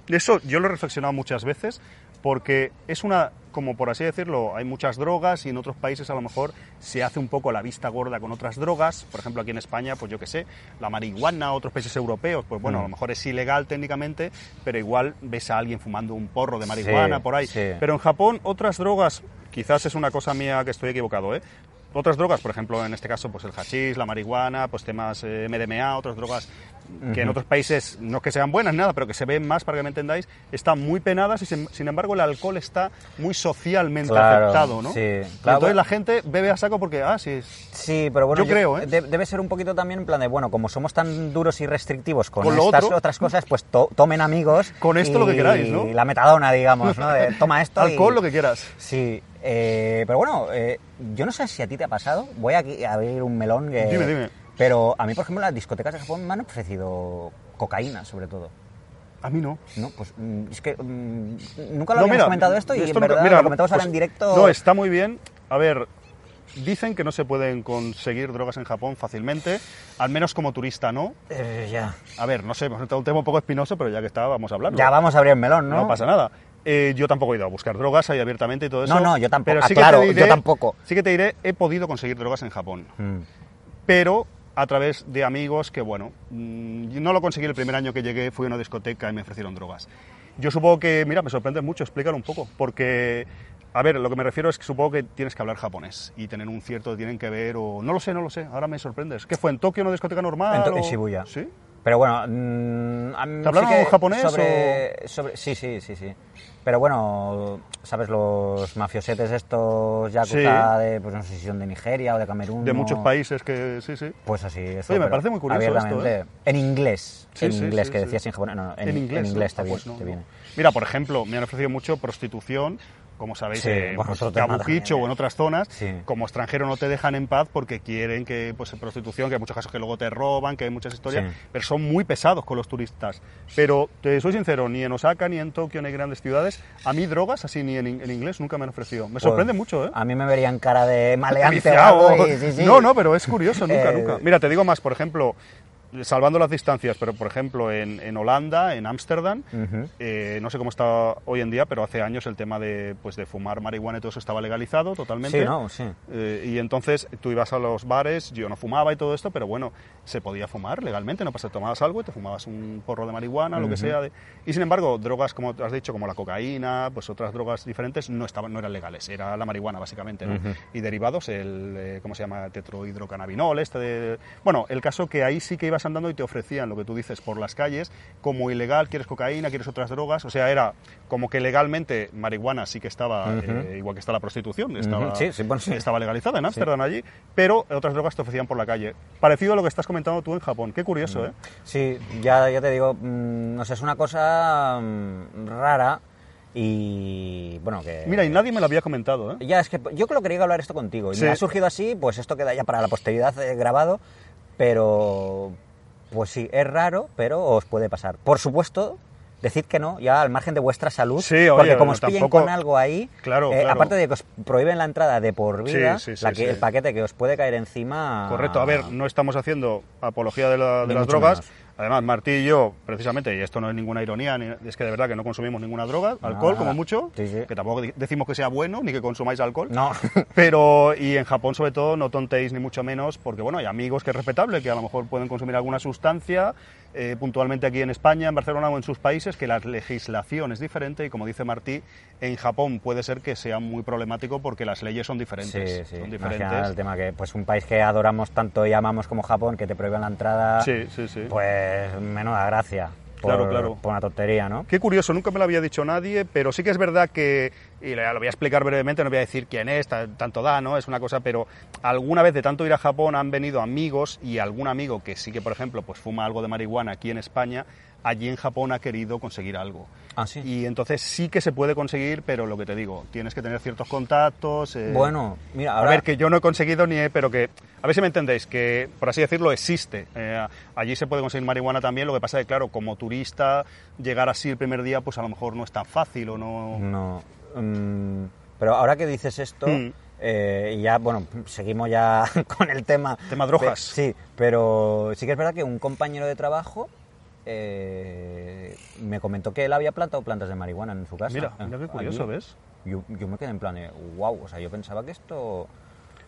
Eso yo lo he reflexionado muchas veces porque es una, como por así decirlo, hay muchas drogas y en otros países a lo mejor se hace un poco la vista gorda con otras drogas. Por ejemplo, aquí en España, pues yo qué sé, la marihuana, otros países europeos, pues bueno, a lo mejor es ilegal técnicamente, pero igual ves a alguien fumando un porro de marihuana Sí, por ahí. sí. Pero en Japón otras drogas, quizás es una cosa mía que estoy equivocado, ¿eh? Otras drogas, por ejemplo, en este caso, pues el hachís, la marihuana, pues temas eh, MDMA, otras drogas que en otros países no es que sean buenas, nada, pero que se ven más, para que me entendáis, están muy penadas y sin, sin embargo el alcohol está muy socialmente Claro, aceptado, ¿no? sí, Y claro, entonces bueno. la gente bebe a saco porque, ah, sí, Sí, pero bueno, Yo creo, ¿eh? de- debe ser un poquito también en plan de, bueno, como somos tan duros y restrictivos con, Con estas otro. otras cosas, pues to- tomen amigos. Con esto lo que y queráis, ¿no? la metadona, digamos, ¿no? De, toma esto y- alcohol, lo que quieras. Sí, eh, pero bueno, eh, yo no sé si a ti te ha pasado. Voy aquí a abrir un melón que... Dime, dime. Pero a mí, por ejemplo, las discotecas de Japón me han ofrecido cocaína, sobre todo. A mí no. No, pues mm, es que mm, nunca lo No, habíamos mira, comentado esto y esto en verdad mira, lo comentamos ahora pues, en directo. No, está muy bien. A ver, dicen que no se pueden conseguir drogas en Japón fácilmente, al menos como turista, ¿no? Eh, ya. A ver, no sé, hemos entrado en un tema un poco espinoso, pero ya que está, vamos a hablarlo. ya vamos a abrir el melón, ¿no? No pasa nada. Eh, yo tampoco he ido a buscar drogas ahí abiertamente y todo eso. No, no, yo tampoco. Pero sí Aclaro, que te yo diré, tampoco. Sí que te diré, he podido conseguir drogas en Japón. Mm. Pero a través de amigos que, bueno, mm, yo no lo conseguí el primer año que llegué, fui a una discoteca y me ofrecieron drogas. Yo supongo que, mira, me sorprende mucho, explícalo un poco, porque, a ver, lo que me refiero es que supongo que tienes que hablar japonés y tener un cierto, tienen que ver, o no lo sé, no lo sé, ahora me sorprendes. ¿Qué fue, en Tokio una discoteca normal? En, To- en o- Shibuya. ¿Sí? Pero bueno, mm, a mí ¿Te hablaron sí japonés sobre, sobre- sí, sí, sí, sí. Pero bueno, ¿sabes? Los mafiosetes estos yakuza de, pues no sé si son de Nigeria o de Camerún. De muchos países que sí, sí. Pues así, eso. Oye, me parece muy curioso esto. ¿eh? En inglés. Sí, en sí, inglés, sí, que sí. decías en japonés. No, no, en, en inglés, en inglés te, Ah, pues no, te no. viene. Mira, por ejemplo, me han ofrecido mucho prostitución, como sabéis, Sí, eh, pues, o en otras zonas, Sí. como extranjero no te dejan en paz porque quieren que, pues, prostitución, que hay muchos casos que luego te roban, que hay muchas historias, Sí. pero son muy pesados con los turistas. Pero te soy sincero, ni en Osaka ni en Tokio ni en grandes ciudades, a mí drogas así ni en, en inglés nunca me han ofrecido. Me sorprende Pues, mucho, ¿eh? A mí me verían cara de maleante o algo y-. No, no, pero es curioso, nunca, Eh, nunca. Mira, te digo más, por ejemplo, salvando las distancias, pero por ejemplo en, en Holanda, en Ámsterdam, eh, no sé cómo está hoy en día, pero hace años el tema de, pues, de fumar marihuana y todo eso estaba legalizado totalmente. Sí, no, sí. Eh, y entonces tú ibas a los bares, yo no fumaba y todo esto, pero bueno, se podía fumar legalmente, no pasa, tomabas algo y te fumabas un porro de marihuana, lo que sea. de- y sin embargo, drogas, como has dicho, como la cocaína, pues otras drogas diferentes, no, estaban, no eran legales, era la marihuana básicamente. ¿no? Y derivados, el, eh, ¿cómo se llama? Tetrohidrocannabinol, este de... Bueno, el caso que ahí sí que ibas andando y te ofrecían lo que tú dices por las calles, como ilegal, quieres cocaína, quieres otras drogas, o sea, era como que legalmente marihuana sí que estaba, eh, igual que está la prostitución, estaba, Sí, sí, bueno, sí. estaba legalizada en Ámsterdam allí, pero otras drogas te ofrecían por la calle. Parecido a lo que estás comentando tú en Japón. Qué curioso, ¿eh? Sí, ya, ya te digo, mm, no sé, es una cosa mm, rara y bueno, que... Mira, y nadie me lo había comentado, ¿eh? Ya, es que yo creo que quería hablar esto contigo y Sí. me ha surgido así, pues esto queda ya para la posteridad eh, grabado, pero pues sí, es raro, pero os puede pasar. Por supuesto, decid que no, ya al margen de vuestra salud, Sí, oye, porque como os pillen tampoco- con algo ahí, Claro, eh, claro. aparte de que os prohíben la entrada de por vida, sí, sí, la que- el paquete que os puede caer encima... Correcto, a ver, no estamos haciendo apología de, la- de las drogas. menos. Además, Martí y yo, precisamente, y esto no es ninguna ironía, ni- es que de verdad que no consumimos ninguna droga, alcohol Nada. como mucho, Sí, sí. que tampoco decimos que sea bueno ni que consumáis alcohol. No. Pero, y en Japón sobre todo, no tontéis ni mucho menos, porque bueno, hay amigos que es respetable, que a lo mejor pueden consumir alguna sustancia, eh, puntualmente aquí en España, en Barcelona o en sus países, que la legislación es diferente y como dice Martí, en Japón puede ser que sea muy problemático porque las leyes son diferentes. Sí, sí. Son diferentes. el tema que, pues un país que adoramos tanto y amamos como Japón, que te prohíben la entrada, Sí, sí, sí. pues menuda gracia. Por, Claro, claro. Por una tontería, ¿no? Qué curioso, nunca me lo había dicho nadie, pero sí que es verdad que, y lo voy a explicar brevemente, no voy a decir quién es, ta- tanto da, ¿no? Es una cosa, pero alguna vez de tanto ir a Japón han venido amigos y algún amigo que sí que, por ejemplo, pues fuma algo de marihuana aquí en España, allí en Japón ha querido conseguir algo. Ah, sí. Y entonces sí que se puede conseguir, pero lo que te digo, tienes que tener ciertos contactos. eh, Bueno, mira, ahora... A ver, que yo no he conseguido ni he, pero que, a ver si me entendéis, que por así decirlo existe. Eh, allí se puede conseguir marihuana también, lo que pasa es que, claro, como turista, llegar así el primer día, pues a lo mejor no es tan fácil o no... No. mm, pero ahora que dices esto, Mm. eh, y ya, bueno, seguimos ya con el tema. Tema drogas. Pe- sí, pero sí que es verdad que un compañero de trabajo eh, me comentó que él había plantado plantas de marihuana en su casa. Mira, Eh, mira qué curioso, allí. ¿ves? Yo, yo me quedé en plan, wow, o sea, yo pensaba que esto...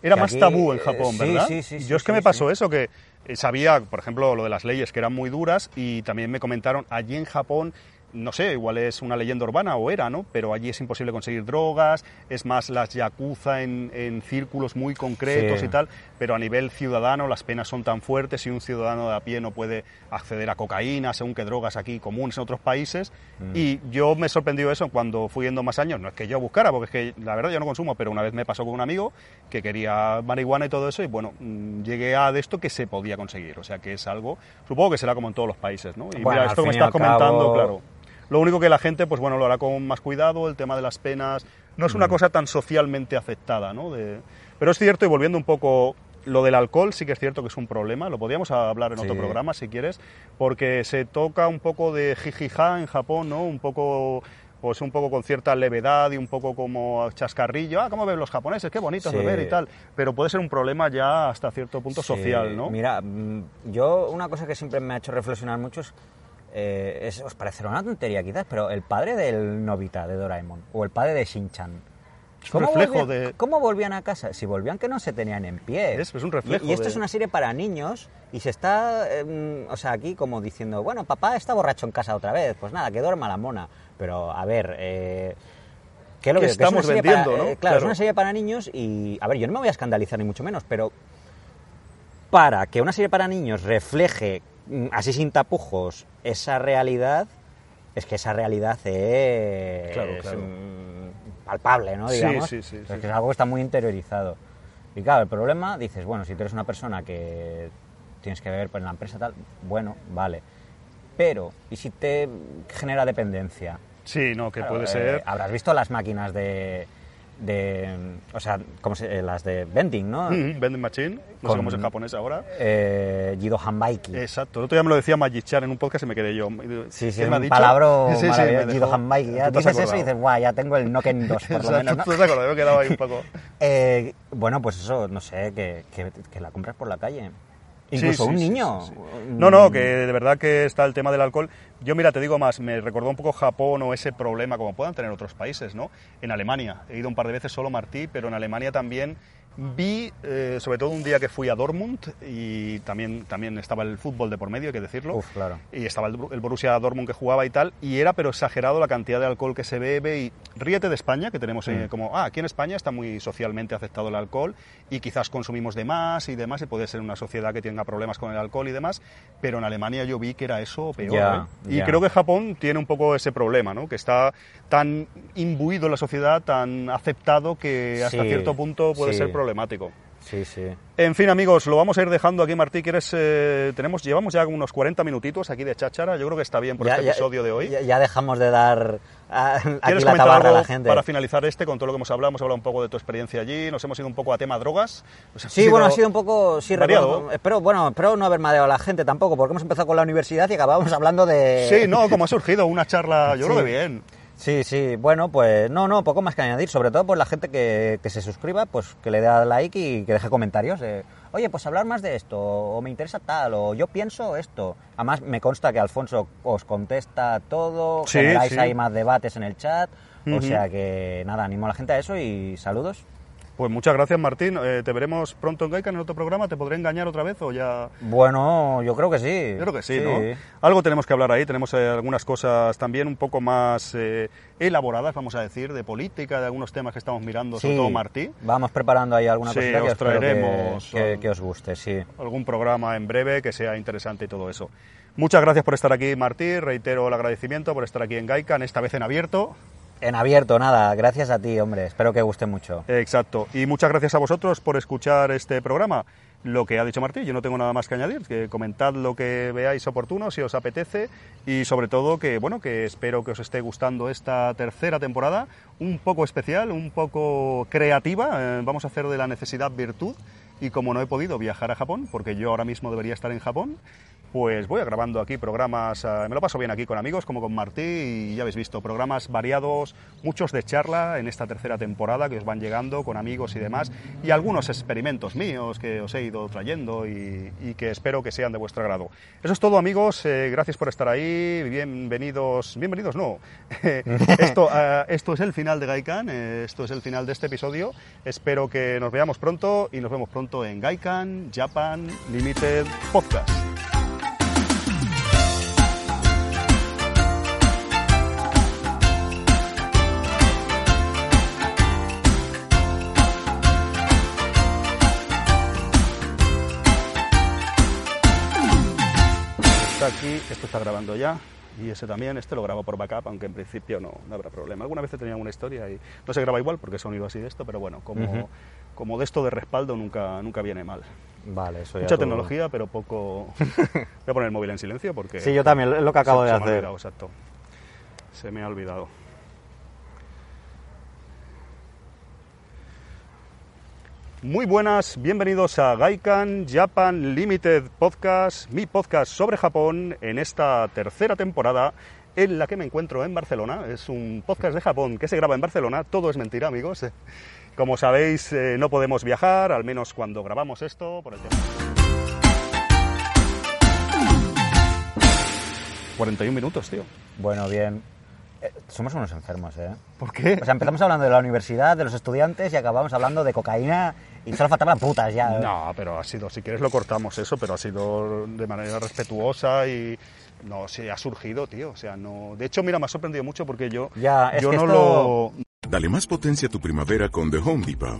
Era que más aquí, tabú en eh, Japón, ¿verdad? sí, sí, sí, Yo es que sí, me pasó sí. eso, que eh, sabía, por ejemplo, lo de las leyes que eran muy duras y también me comentaron, allí en Japón, no sé, igual es una leyenda urbana o era, ¿no? Pero allí es imposible conseguir drogas, es más las yakuza en, en círculos muy concretos Sí. y tal, pero a nivel ciudadano las penas son tan fuertes y un ciudadano de a pie no puede acceder a cocaína, según que drogas aquí comunes en otros países. Mm. Y yo me sorprendió eso cuando fui yendo más años. No es que yo buscara, porque es que la verdad yo no consumo, pero una vez me pasó con un amigo que quería marihuana y todo eso, y bueno, mm, llegué a de esto que se podía conseguir. O sea que es algo, supongo que será como en todos los países, ¿no? Y Bueno, mira, esto que me estás comentando, claro. Lo único que la gente, pues bueno, lo hará con más cuidado, el tema de las penas. No es una cosa tan socialmente aceptada, ¿no? De- Pero es cierto, y volviendo un poco, lo del alcohol sí que es cierto que es un problema, lo podríamos hablar en otro programa si quieres, porque se toca un poco de jijija en Japón, ¿no? Un poco pues un poco con cierta levedad y un poco como chascarrillo, ah, ¿cómo ven los japoneses? Qué bonito Sí. beber y tal, pero puede ser un problema ya hasta cierto punto Sí, social, ¿no? Mira, mm, yo una cosa que siempre me ha hecho reflexionar mucho es, eh, es- os parecerá una tontería quizás, pero el padre del Novita de Doraemon o el padre de Shin-chan. Reflejo volvían, de- ¿Cómo volvían a casa? Si volvían que no se tenían en pie. Es- es un reflejo Y, y esto de- es una serie para niños y se está, eh, o sea, aquí como diciendo, bueno, papá está borracho en casa otra vez, pues nada, que duerma la mona. Pero, a ver, eh, ¿qué es lo ¿Qué que- que es una estamos vendiendo, para- no? eh, claro, es Claro. una serie para niños y, a ver, yo no me voy a escandalizar ni mucho menos, pero para que una serie para niños refleje así sin tapujos, esa realidad, es que esa realidad es Claro, claro. mm, palpable, ¿no? Sí, Digamos. sí, sí, Es sí. que es algo que está muy interiorizado. Y claro, el problema, dices, bueno, si tú eres una persona que tienes que ver en la empresa tal, bueno, vale. Pero, ¿y si te genera dependencia? Sí, no, que Claro, puede eh, ser. Habrás visto las máquinas de. De o sea, ¿cómo se, eh, las de vending, ¿no? Mm, vending machine, no sé Con- cómo es en japonés ahora. Eh, Jido Hanbaiki. Exacto, el otro día me lo decía Magichan en un podcast y me quedé yo. Sí, sí, ¿Qué es un dicho? palabro Sí, Jido Hanbaiki. Ya ¿Tú te has dices eso y dices, guau, ya tengo el Noken 2, por lo menos, ¿no? tú te acuerdas, yo quedaba ahí un poco. Eh, bueno, pues eso, no sé, que, que, que la compras por la calle. Incluso Sí, sí, un niño. sí. No, no, que de verdad que está el tema del alcohol. Yo, mira, te digo más, me recordó un poco Japón o ese problema como puedan tener otros países, ¿no? En Alemania, he ido un par de veces solo Martí, pero en Alemania también vi, eh, sobre todo un día que fui a Dortmund y también, también estaba el fútbol de por medio, hay que decirlo. Uf, claro. Y estaba el, el Borussia Dortmund que jugaba y tal, y era pero exagerado la cantidad de alcohol que se bebe y ríete de España, que tenemos eh, Mm. como, ah, aquí en España está muy socialmente aceptado el alcohol y quizás consumimos de más y demás, y puede ser una sociedad que tenga problemas con el alcohol y demás, pero en Alemania yo vi que era eso peor. Ya, ¿eh? Y ya. creo que Japón tiene un poco ese problema, ¿no? Que está tan imbuido en la sociedad, tan aceptado que hasta Sí, cierto punto puede sí. ser problemático. Sí, sí. En fin, amigos, lo vamos a ir dejando aquí, Martí. ¿Quieres, eh, tenemos, llevamos ya unos 40 minutitos aquí de cháchara. Yo creo que está bien por Ya- este ya- episodio de hoy. Ya, ya dejamos de dar ah, aquí ¿Quieres la comentar tabarra a la gente. para finalizar este con todo lo que hemos hablado? Hemos hablado un poco de tu experiencia allí, nos hemos ido un poco a tema drogas. Sí, bueno, ha sido un poco... Sí, reconozco- espero, bueno, espero no haber mareado a la gente tampoco, porque hemos empezado con la universidad y acabamos hablando de... Sí, no, como ha surgido una charla, yo Sí. creo que bien. Sí, sí, bueno, pues no, no, poco más que añadir, sobre todo pues la gente que, que se suscriba, pues que le dé a like y que deje comentarios oye, pues hablar más de esto, o me interesa tal, o yo pienso esto. Además, me consta que Alfonso os contesta todo, Sí, generáis sí. ahí más debates en el chat, o sea que nada, animo a la gente a eso y saludos. Pues muchas gracias, Martín. Eh, te veremos pronto en Gaikan en otro programa. ¿Te podré engañar otra vez o ya...? Bueno, yo creo que sí. Yo creo que sí, ¿no? Algo tenemos que hablar ahí, tenemos eh, algunas cosas también un poco más eh, elaboradas, vamos a decir, de política, de algunos temas que estamos mirando, sobre Sí, todo Martí. Vamos preparando ahí alguna Sí, cosita que os que- traeremos, que, um, que os guste, sí. algún programa en breve que sea interesante y todo eso. Muchas gracias por estar aquí, Martí. Reitero el agradecimiento por estar aquí en Gaikan, esta vez en abierto. En abierto, nada, gracias a ti, hombre, espero que guste mucho. Exacto. Y muchas gracias a vosotros por escuchar este programa. Lo que ha dicho Martí, yo no tengo nada más que añadir, que comentad lo que veáis oportuno, si os apetece, y sobre todo que, bueno, que espero que os esté gustando esta tercera temporada, un poco especial, un poco creativa. Eh, vamos a hacer de la necesidad virtud, y como no he podido viajar a Japón, porque yo ahora mismo debería estar en Japón, pues voy grabando aquí programas, eh, me lo paso bien aquí con amigos como con Martí y ya habéis visto, programas variados, muchos de charla en esta tercera temporada que os van llegando con amigos y demás y algunos experimentos míos que os he ido trayendo y, que espero que sean de vuestro agrado. Eso es todo amigos, eh, gracias por estar ahí, bienvenidos, bienvenidos no, esto, eh, esto es el final de Gaikan, esto es el final de este episodio, espero que nos veamos pronto y nos vemos pronto en Gaikan Japan Limited Podcast. Aquí, esto está grabando ya y ese también, este lo grabo por backup, aunque en principio no, no habrá problema. Alguna vez he tenido una historia y no se graba igual porque es sonido así de esto, pero bueno, como, como de esto de respaldo nunca, nunca viene mal. Vale, eso ya Mucha todo- tecnología, pero poco... Voy a poner el móvil en silencio porque... Sí, yo también, es lo que acabo se- de se me ha hacer. olvidado, exacto. Se me ha olvidado. Muy buenas, bienvenidos a Gaikan Japan Limited Podcast, mi podcast sobre Japón en esta tercera temporada en la que me encuentro en Barcelona. Es un podcast de Japón que se graba en Barcelona, todo es mentira amigos. Como sabéis, eh, no podemos viajar, al menos cuando grabamos esto, por el tema. 41 minutos, tío. Bueno, bien. Eh, somos unos enfermos, ¿eh? ¿Por qué? O sea, empezamos hablando de la universidad, de los estudiantes y acabamos hablando de cocaína y solo faltaban putas ya. No, pero ha sido, si quieres lo cortamos eso, pero ha sido de manera respetuosa y no, sí, ha surgido, tío. O sea, no. De hecho, mira, me ha sorprendido mucho porque yo, Ya, es yo que no esto- lo. Dale más potencia a tu primavera con The Home Depot.